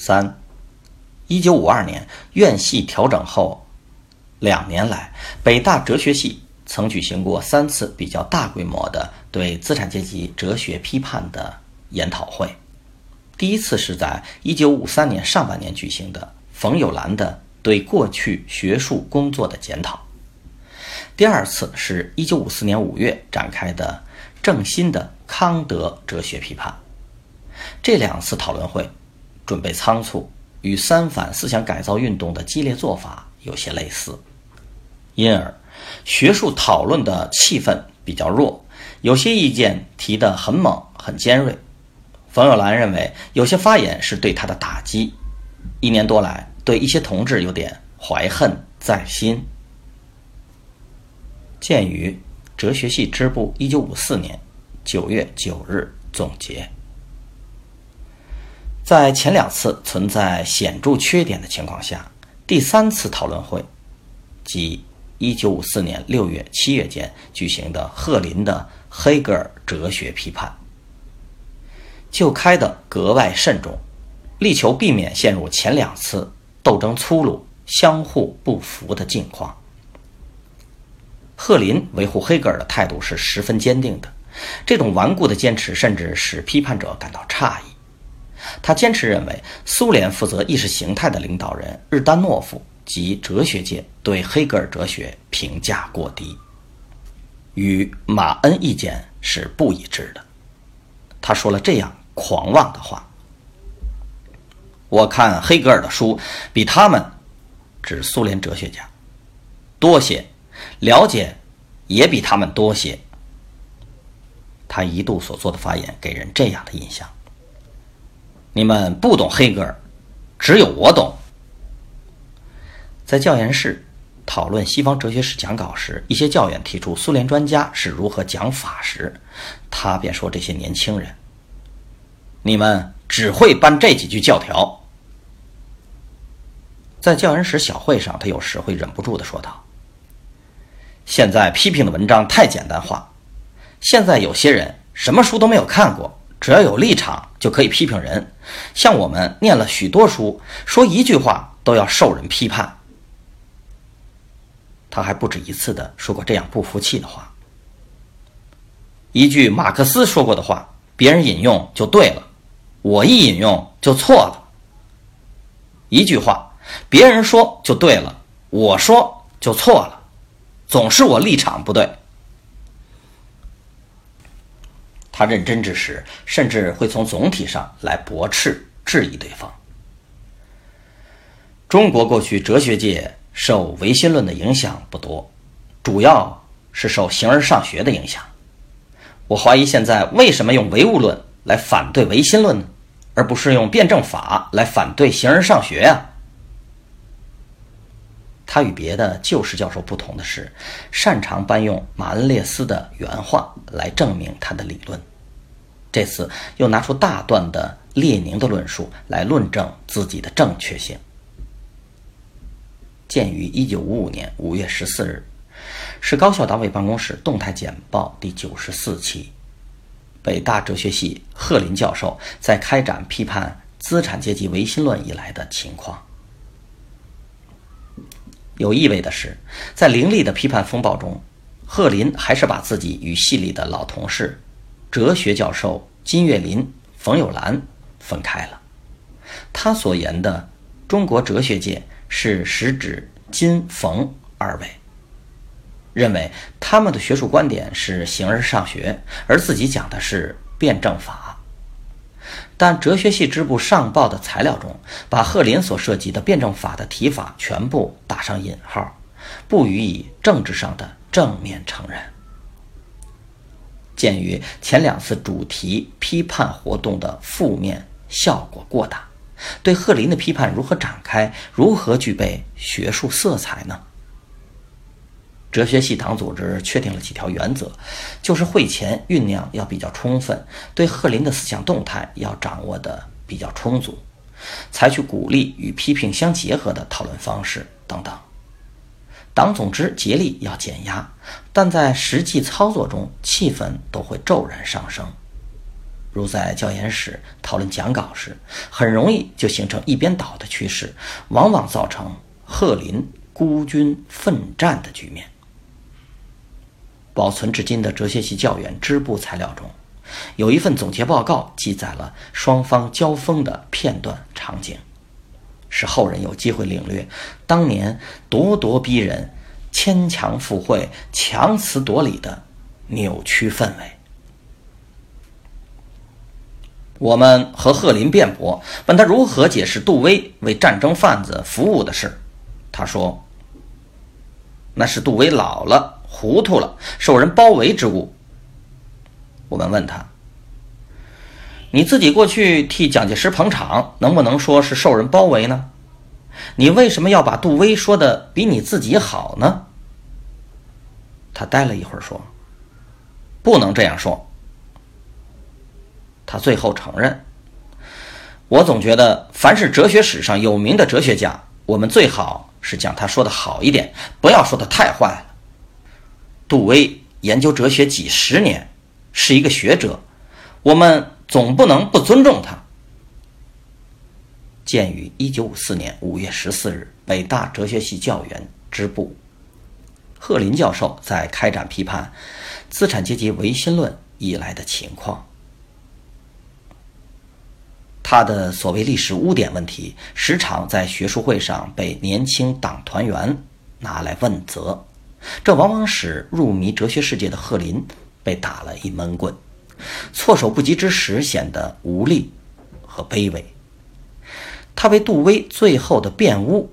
三，一九五二年院系调整后，两年来，北大哲学系曾举行过三次比较大规模的对资产阶级哲学批判的研讨会。第一次是在一九五三年上半年举行的冯友兰的对过去学术工作的检讨。第二次是一九五四年五月展开的郑新的康德哲学批判。这两次讨论会。准备仓促，与三反思想改造运动的激烈做法有些类似，因而学术讨论的气氛比较弱，有些意见提得很猛很尖锐。冯友兰认为有些发言是对他的打击，一年多来对一些同志有点怀恨在心。鉴于哲学系支部一九五四年九月九日总结。在前两次存在显著缺点的情况下，第三次讨论会，即1954年6月、7月间举行的赫林的黑格尔哲学批判，就开得格外慎重，力求避免陷入前两次斗争粗鲁、相互不服的境况。赫林维护黑格尔的态度是十分坚定的，这种顽固的坚持甚至使批判者感到诧异。他坚持认为，苏联负责意识形态的领导人日丹诺夫及哲学界对黑格尔哲学评价过低，与马恩意见是不一致的。他说了这样狂妄的话：“我看黑格尔的书比他们，指苏联哲学家，多些，了解也比他们多些。”他一度所做的发言给人这样的印象。你们不懂黑格尔，只有我懂。在教研室讨论西方哲学史讲稿时，一些教员提出苏联专家是如何讲法时，他便说：“这些年轻人，你们只会搬这几句教条。”在教研室小会上，他有时会忍不住的说道：“现在批评的文章太简单化，现在有些人什么书都没有看过。”只要有立场就可以批评人，像我们念了许多书，说一句话都要受人批判。他还不止一次的说过这样不服气的话：一句马克思说过的话，别人引用就对了，我一引用就错了；一句话，别人说就对了，我说就错了，总是我立场不对。他认真之时，甚至会从总体上来驳斥、质疑对方。中国过去哲学界受唯心论的影响不多，主要是受形而上学的影响。我怀疑现在为什么用唯物论来反对唯心论呢？而不是用辩证法来反对形而上学呀？他与别的旧式教授不同的是，擅长搬用马恩列斯的原话来证明他的理论。这次又拿出大段的列宁的论述来论证自己的正确性。鉴于一九五五年五月十四日是高校党委办公室动态简报第九十四期，北大哲学系贺林教授在开展批判资产阶级唯心论以来的情况。有意味的是，在凌厉的批判风暴中，贺林还是把自己与系里的老同事。哲学教授金岳霖、冯友兰分开了。他所言的中国哲学界是实指金、冯二位，认为他们的学术观点是形而上学，而自己讲的是辩证法。但哲学系支部上报的材料中，把贺林所涉及的辩证法的提法全部打上引号，不予以政治上的正面承认。鉴于前两次主题批判活动的负面效果过大，对贺林的批判如何展开，如何具备学术色彩呢？哲学系党组织确定了几条原则，就是会前酝酿要比较充分，对贺林的思想动态要掌握的比较充足，采取鼓励与批评相结合的讨论方式等等。党总支竭力要减压，但在实际操作中，气氛都会骤然上升。如在教研室讨论讲稿时，很容易就形成一边倒的趋势，往往造成贺林孤军奋战的局面。保存至今的哲学系教员支部材料中，有一份总结报告，记载了双方交锋的片段场景。使后人有机会领略当年咄咄逼人、牵强附会、强词夺理的扭曲氛围。我们和贺林辩驳，问他如何解释杜威为战争贩子服务的事。他说：“那是杜威老了、糊涂了、受人包围之物。”我们问他。你自己过去替蒋介石捧场，能不能说是受人包围呢？你为什么要把杜威说的比你自己好呢？他呆了一会儿，说：“不能这样说。”他最后承认：“我总觉得，凡是哲学史上有名的哲学家，我们最好是将他说的好一点，不要说的太坏了。杜威研究哲学几十年，是一个学者，我们。”总不能不尊重他。鉴于一九五四年五月十四日北大哲学系教员支部贺林教授在开展批判资产阶级唯心论以来的情况，他的所谓历史污点问题，时常在学术会上被年轻党团员拿来问责，这往往使入迷哲学世界的贺林被打了一闷棍。措手不及之时，显得无力和卑微。他为杜威最后的辩污，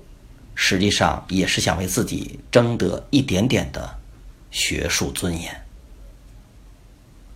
实际上也是想为自己争得一点点的学术尊严。